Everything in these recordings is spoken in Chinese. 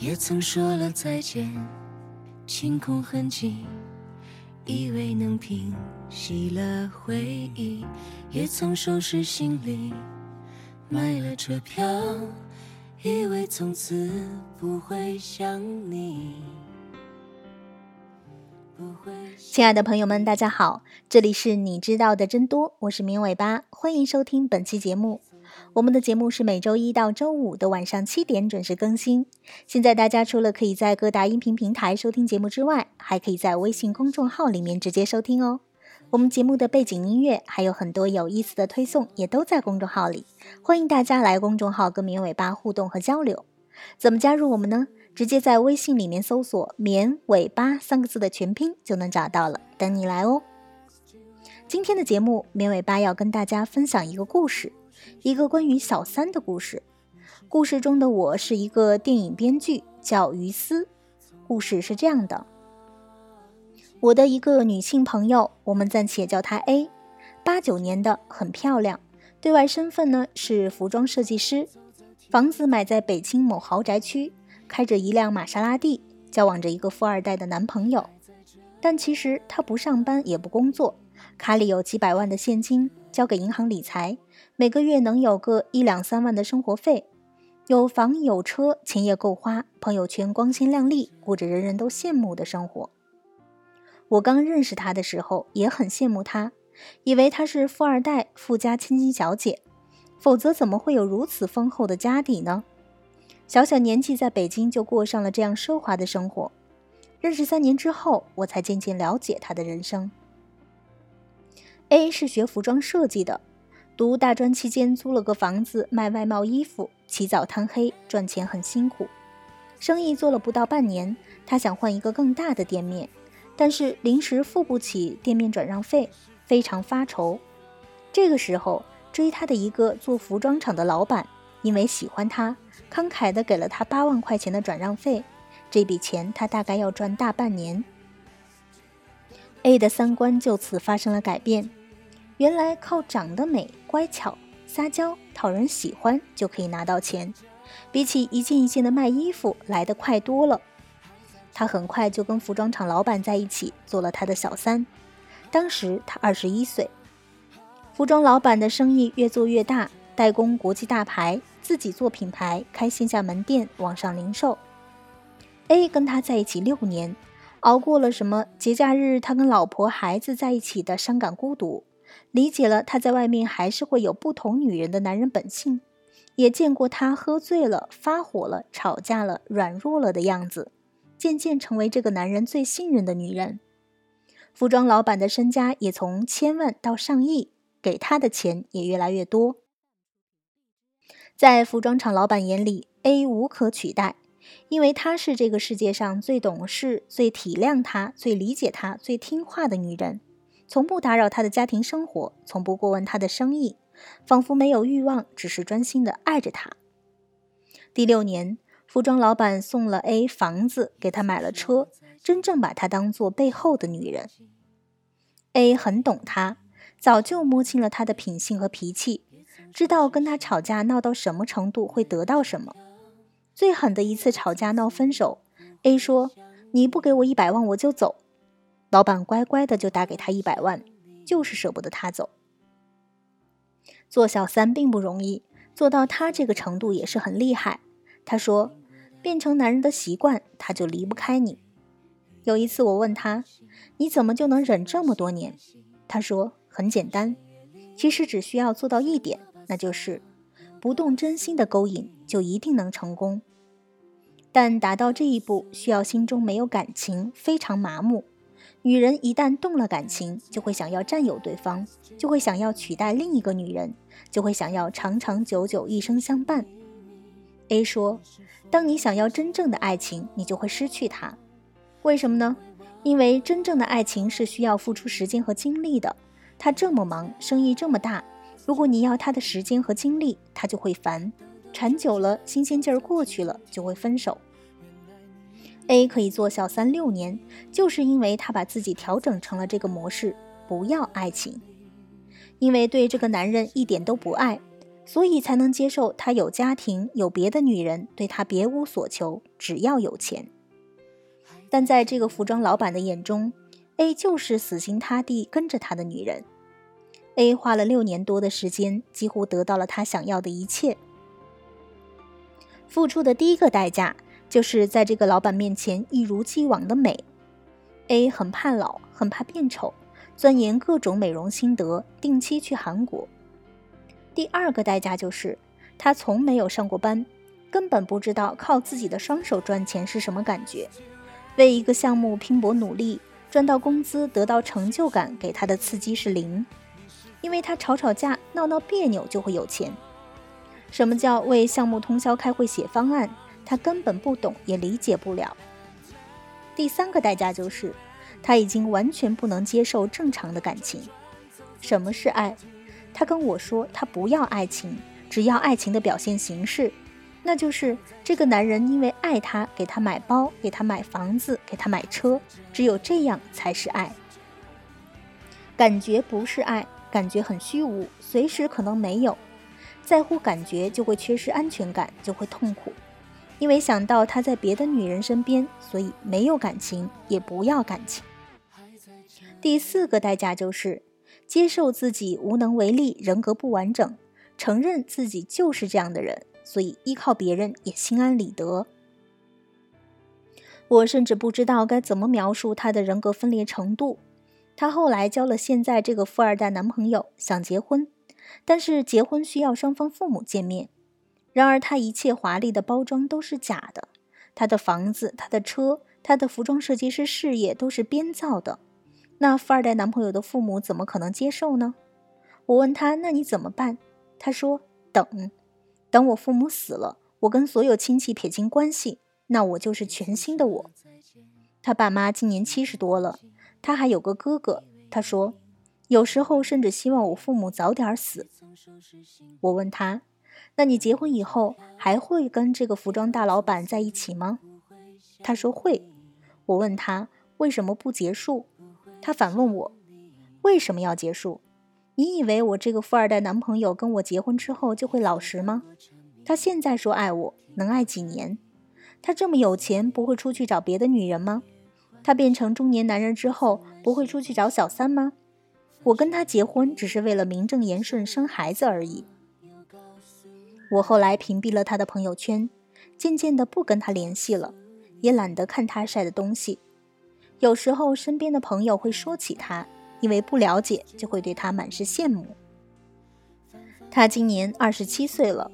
也曾说了再见，清空痕迹，以为能平息了回忆，也曾收拾行李，买了车票，以为从此不会想你。亲爱的朋友们，大家好，这里是你知道的真多，我是明尾巴，欢迎收听本期节目。我们的节目是每周一到周五的晚上七点准时更新。现在大家除了可以在各大音频平台收听节目之外，还可以在微信公众号里面直接收听哦。我们节目的背景音乐还有很多有意思的推送，也都在公众号里，欢迎大家来公众号跟绵尾巴互动和交流。怎么加入我们呢？直接在微信里面搜索“绵尾巴”三个字的全拼就能找到了，等你来哦。今天的节目，绵尾巴要跟大家分享一个故事。一个关于小三的故事。故事中的我是一个电影编剧，叫于思。故事是这样的：我的一个女性朋友，我们暂且叫她 A，八九年的，很漂亮。对外身份呢是服装设计师，房子买在北京某豪宅区，开着一辆玛莎拉蒂，交往着一个富二代的男朋友。但其实她不上班也不工作，卡里有几百万的现金，交给银行理财。每个月能有个一两三万的生活费，有房有车，钱也够花，朋友圈光鲜亮丽，过着人人都羡慕的生活。我刚认识他的时候也很羡慕他，以为他是富二代、富家千金小姐，否则怎么会有如此丰厚的家底呢？小小年纪在北京就过上了这样奢华的生活。认识三年之后，我才渐渐了解他的人生。A 是学服装设计的。读大专期间租了个房子卖外贸衣服，起早贪黑赚钱很辛苦。生意做了不到半年，他想换一个更大的店面，但是临时付不起店面转让费，非常发愁。这个时候追他的一个做服装厂的老板，因为喜欢他，慷慨地给了他八万块钱的转让费。这笔钱他大概要赚大半年。A 的三观就此发生了改变。原来靠长得美、乖巧、撒娇、讨人喜欢就可以拿到钱，比起一件一件的卖衣服来得快多了。他很快就跟服装厂老板在一起，做了他的小三。当时他二十一岁。服装老板的生意越做越大，代工国际大牌，自己做品牌，开线下门店、网上零售。A 跟他在一起六年，熬过了什么节假日他跟老婆孩子在一起的伤感孤独。理解了他在外面还是会有不同女人的男人本性，也见过他喝醉了、发火了、吵架了、软弱了的样子，渐渐成为这个男人最信任的女人。服装老板的身家也从千万到上亿，给他的钱也越来越多。在服装厂老板眼里，A 无可取代，因为她是这个世界上最懂事、最体谅他、最理解他、最听话的女人。从不打扰他的家庭生活，从不过问他的生意，仿佛没有欲望，只是专心的爱着他。第六年，服装老板送了 A 房子，给他买了车，真正把他当做背后的女人。A 很懂他，早就摸清了他的品性和脾气，知道跟他吵架闹到什么程度会得到什么。最狠的一次吵架闹分手，A 说：“你不给我一百万，我就走。”老板乖乖的就打给他一百万，就是舍不得他走。做小三并不容易，做到他这个程度也是很厉害。他说，变成男人的习惯，他就离不开你。有一次我问他，你怎么就能忍这么多年？他说很简单，其实只需要做到一点，那就是不动真心的勾引，就一定能成功。但达到这一步，需要心中没有感情，非常麻木。女人一旦动了感情，就会想要占有对方，就会想要取代另一个女人，就会想要长长久久一生相伴。A 说：“当你想要真正的爱情，你就会失去它。为什么呢？因为真正的爱情是需要付出时间和精力的。他这么忙，生意这么大，如果你要他的时间和精力，他就会烦，缠久了，新鲜劲儿过去了，就会分手。” A 可以做小三六年，就是因为她把自己调整成了这个模式，不要爱情，因为对这个男人一点都不爱，所以才能接受他有家庭、有别的女人，对他别无所求，只要有钱。但在这个服装老板的眼中，A 就是死心塌地跟着他的女人。A 花了六年多的时间，几乎得到了他想要的一切。付出的第一个代价，就是在这个老板面前一如既往的美。A 很怕老，很怕变丑，钻研各种美容心得，定期去韩国。第二个代价就是，他从没有上过班，根本不知道靠自己的双手赚钱是什么感觉。为一个项目拼搏努力，赚到工资，得到成就感，给他的刺激是零。因为他吵吵架、闹闹别扭就会有钱。什么叫为项目通宵开会写方案？他根本不懂，也理解不了。第三个代价就是，他已经完全不能接受正常的感情。什么是爱？他跟我说，他不要爱情，只要爱情的表现形式，那就是这个男人因为爱他，给他买包，给他买房子，给他买车，只有这样才是爱。感觉不是爱。感觉很虚无，随时可能没有。在乎感觉就会缺失安全感，就会痛苦，因为想到他在别的女人身边，所以没有感情，也不要感情。第四个代价就是接受自己无能为力，人格不完整，承认自己就是这样的人，所以依靠别人也心安理得。我甚至不知道该怎么描述他的人格分裂程度。他后来交了现在这个富二代男朋友，想结婚，但是结婚需要双方父母见面。然而他一切华丽的包装都是假的，他的房子、他的车、他的服装设计师事业都是编造的。那富二代男朋友的父母怎么可能接受呢？我问他：“那你怎么办？”他说：“等，等我父母死了，我跟所有亲戚撇清关系，那我就是全新的我。”他爸妈今年七十多了。他还有个哥哥，他说，有时候甚至希望我父母早点死。我问他，那你结婚以后还会跟这个服装大老板在一起吗？他说会。我问他为什么不结束？他反问我，为什么要结束？你以为我这个富二代男朋友跟我结婚之后就会老实吗？他现在说爱我，能爱几年？他这么有钱，不会出去找别的女人吗？他变成中年男人之后，不会出去找小三吗？我跟他结婚只是为了名正言顺生孩子而已。我后来屏蔽了他的朋友圈，渐渐的不跟他联系了，也懒得看他晒的东西。有时候身边的朋友会说起他，因为不了解，就会对他满是羡慕。他今年二十七岁了，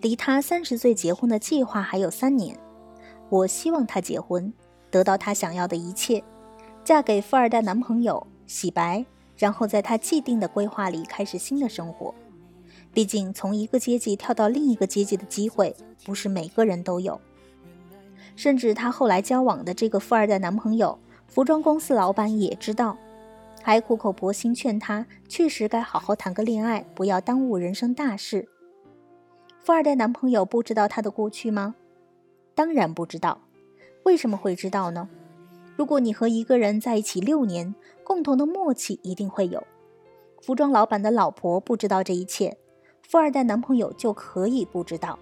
离他三十岁结婚的计划还有三年。我希望他结婚。得到他想要的一切，嫁给富二代男朋友，洗白，然后在他既定的规划里开始新的生活。毕竟，从一个阶级跳到另一个阶级的机会，不是每个人都有。甚至她后来交往的这个富二代男朋友，服装公司老板也知道，还苦口婆心劝她，确实该好好谈个恋爱，不要耽误人生大事。富二代男朋友不知道她的过去吗？当然不知道。为什么会知道呢？如果你和一个人在一起六年，共同的默契一定会有。服装老板的老婆不知道这一切，富二代男朋友就可以不知道。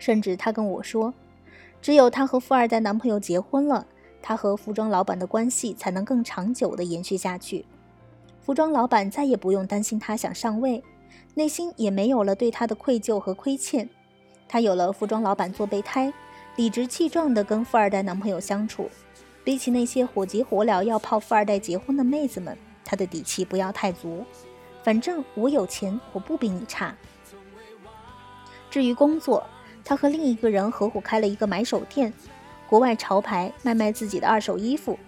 甚至他跟我说，只有她和富二代男朋友结婚了，她和服装老板的关系才能更长久的延续下去。服装老板再也不用担心她想上位，内心也没有了对她的愧疚和亏欠。她有了服装老板做备胎。理直气壮地跟富二代男朋友相处，比起那些火急火燎要泡富二代结婚的妹子们，她的底气不要太足。反正我有钱，我不比你差。至于工作，他和另一个人合伙开了一个买手店，国外潮牌卖卖自己的二手衣服，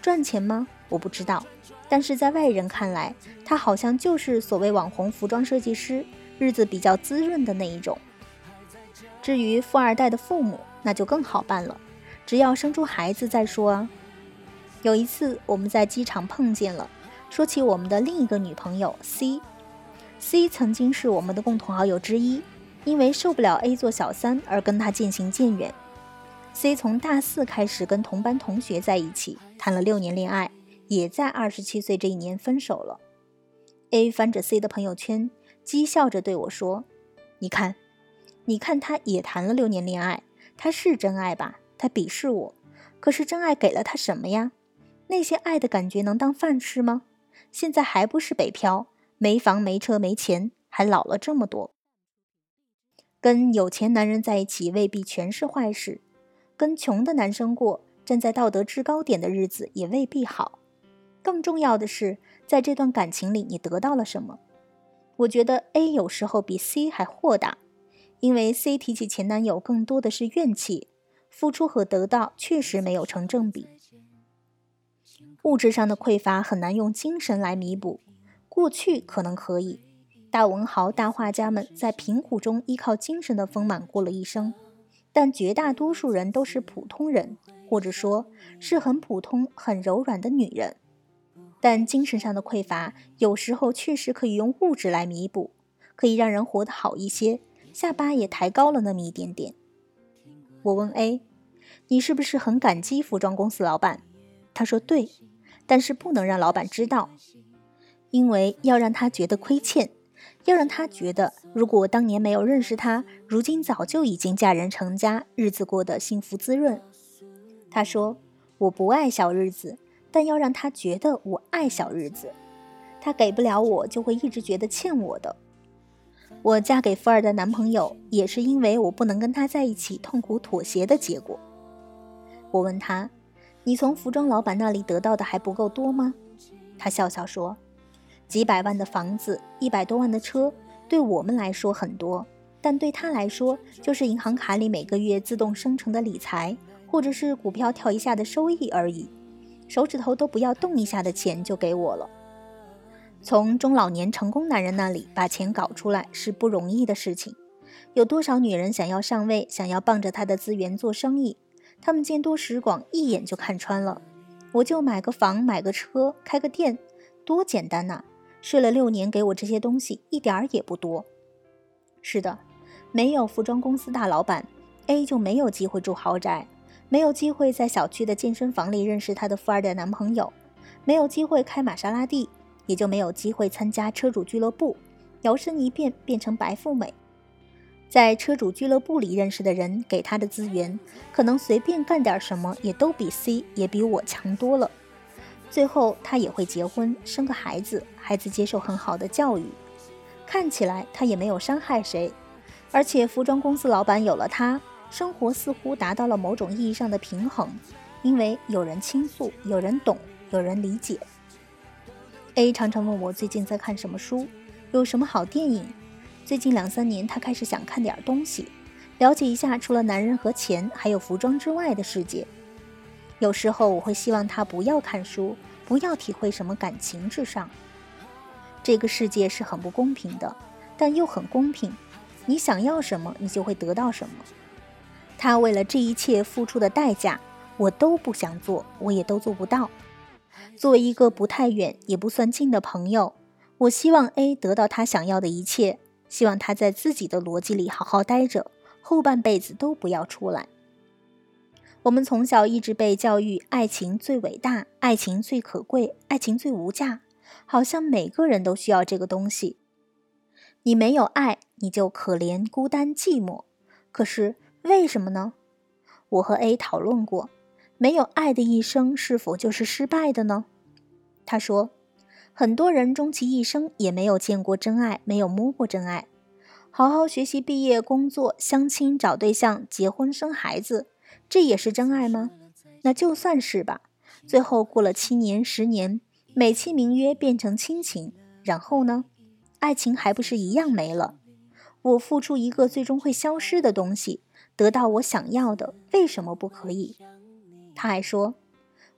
赚钱吗？我不知道。但是在外人看来，他好像就是所谓网红服装设计师，日子比较滋润的那一种。至于富二代的父母，那就更好办了，只要生出孩子再说啊。有一次我们在机场碰见了，说起我们的另一个女朋友 C，C 曾经是我们的共同好友之一，因为受不了 A 做小三而跟他渐行渐远。C 从大四开始跟同班同学在一起，谈了六年恋爱，也在二十七岁这一年分手了。A 翻着 C 的朋友圈，讥笑着对我说：“你看，你看，他也谈了六年恋爱，他是真爱吧？他鄙视我，可是真爱给了他什么呀？那些爱的感觉能当饭吃吗？现在还不是北漂，没房没车没钱，还老了这么多。跟有钱男人在一起未必全是坏事，跟穷的男生过站在道德制高点的日子也未必好。更重要的是，在这段感情里，你得到了什么？”我觉得 A 有时候比 C 还豁达，因为 C 提起前男友更多的是怨气，付出和得到确实没有成正比。物质上的匮乏很难用精神来弥补，过去可能可以，大文豪、大画家们在贫苦中依靠精神的丰满过了一生，但绝大多数人都是普通人，或者说是很普通、很柔软的女人。但精神上的匮乏，有时候确实可以用物质来弥补，可以让人活得好一些，下巴也抬高了那么一点点。我问 A：“ 你是不是很感激服装公司老板？”他说：“对，但是不能让老板知道，因为要让他觉得亏欠，要让他觉得如果当年没有认识他，如今早就已经嫁人成家，日子过得幸福滋润。”他说：“我不爱小日子。”但要让他觉得我爱小日子，他给不了我，就会一直觉得欠我的。我嫁给富二代男朋友，也是因为我不能跟他在一起，痛苦妥协的结果。我问他：“你从服装老板那里得到的还不够多吗？”他笑笑说：“几百万的房子，一百多万的车，对我们来说很多，但对他来说，就是银行卡里每个月自动生成的理财，或者是股票跳一下的收益而已。”手指头都不要动一下的钱就给我了。从中老年成功男人那里把钱搞出来是不容易的事情。有多少女人想要上位，想要傍着他的资源做生意？他们见多识广，一眼就看穿了。我就买个房，买个车，开个店，多简单呐！睡了六年，给我这些东西一点儿也不多。是的，没有服装公司大老板，A 就没有机会住豪宅。没有机会在小区的健身房里认识她的富二代男朋友，没有机会开玛莎拉蒂，也就没有机会参加车主俱乐部，摇身一变变成白富美。在车主俱乐部里认识的人给他的资源，可能随便干点什么也都比 C 也比我强多了。最后他也会结婚，生个孩子，孩子接受很好的教育，看起来他也没有伤害谁，而且服装公司老板有了他。生活似乎达到了某种意义上的平衡，因为有人倾诉，有人懂，有人理解。A 常常问我最近在看什么书，有什么好电影。最近两三年，他开始想看点东西，了解一下除了男人和钱，还有服装之外的世界。有时候我会希望他不要看书，不要体会什么感情至上。这个世界是很不公平的，但又很公平。你想要什么，你就会得到什么。他为了这一切付出的代价，我都不想做，我也都做不到。作为一个不太远也不算近的朋友，我希望 A 得到他想要的一切，希望他在自己的逻辑里好好待着，后半辈子都不要出来。我们从小一直被教育，爱情最伟大，爱情最可贵，爱情最无价，好像每个人都需要这个东西。你没有爱，你就可怜、孤单、寂寞。可是。为什么呢？我和 A 讨论过，没有爱的一生是否就是失败的呢？他说，很多人终其一生也没有见过真爱，没有摸过真爱。好好学习、毕业、工作、相亲、找对象、结婚、生孩子，这也是真爱吗？那就算是吧。最后过了七年、十年，美其名曰变成亲情，然后呢？爱情还不是一样没了？我付出一个最终会消失的东西。得到我想要的，为什么不可以？他还说，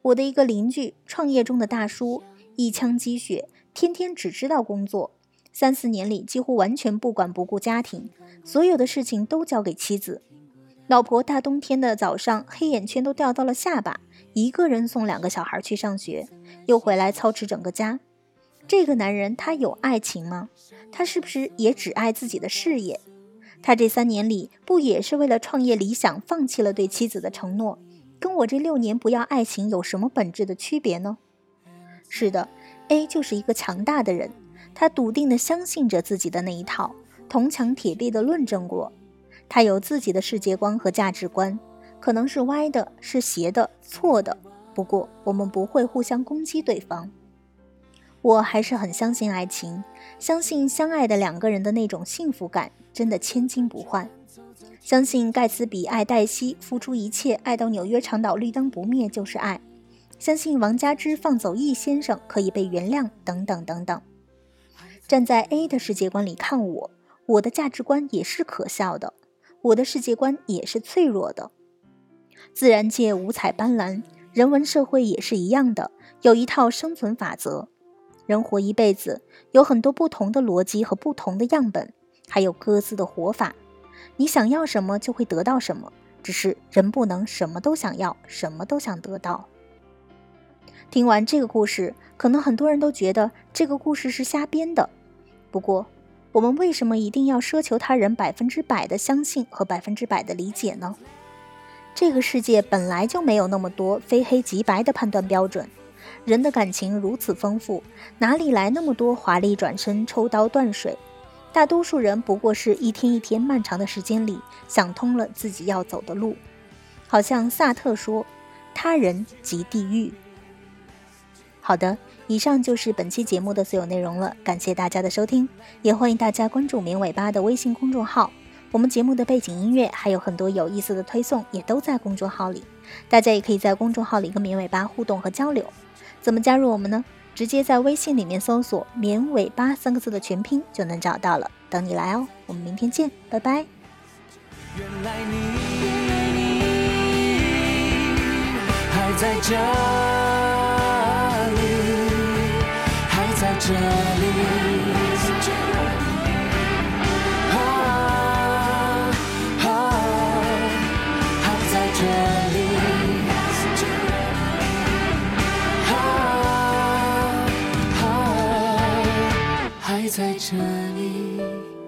我的一个邻居，创业中的大叔，一腔积雪，天天只知道工作，三四年里几乎完全不管不顾家庭，所有的事情都交给妻子。老婆大冬天的早上，黑眼圈都掉到了下巴，一个人送两个小孩去上学，又回来操持整个家。这个男人，他有爱情吗？他是不是也只爱自己的事业？他这三年里不也是为了创业理想放弃了对妻子的承诺？跟我这六年不要爱情有什么本质的区别呢？是的，A 就是一个强大的人，他笃定地相信着自己的那一套，铜墙铁壁地论证过。他有自己的世界观和价值观，可能是歪的，是斜的，错的。不过我们不会互相攻击对方。我还是很相信爱情，相信相爱的两个人的那种幸福感真的千金不换。相信盖茨比爱黛西，付出一切爱到纽约长岛绿灯不灭就是爱。相信王佳芝放走易先生可以被原谅，等等等等。站在 A 的世界观里看我，我的价值观也是可笑的，我的世界观也是脆弱的。自然界五彩斑斓，人文社会也是一样的，有一套生存法则。人活一辈子，有很多不同的逻辑和不同的样本，还有各自的活法。你想要什么就会得到什么，只是人不能什么都想要，什么都想得到。听完这个故事，可能很多人都觉得这个故事是瞎编的。不过，我们为什么一定要奢求他人百分之百的相信和百分之百的理解呢？这个世界本来就没有那么多非黑即白的判断标准。人的感情如此丰富，哪里来那么多华丽转身、抽刀断水？大多数人不过是一天一天漫长的时间里想通了自己要走的路。好像萨特说：“他人即地狱。”好的，以上就是本期节目的所有内容了。感谢大家的收听，也欢迎大家关注“绵尾巴”的微信公众号。我们节目的背景音乐还有很多有意思的推送，也都在公众号里。大家也可以在公众号里跟绵尾巴互动和交流。怎么加入我们呢？直接在微信里面搜索“绵尾巴”三个字的全拼就能找到了，等你来哦。我们明天见，拜拜。原来你还在这还在这里。还在这里。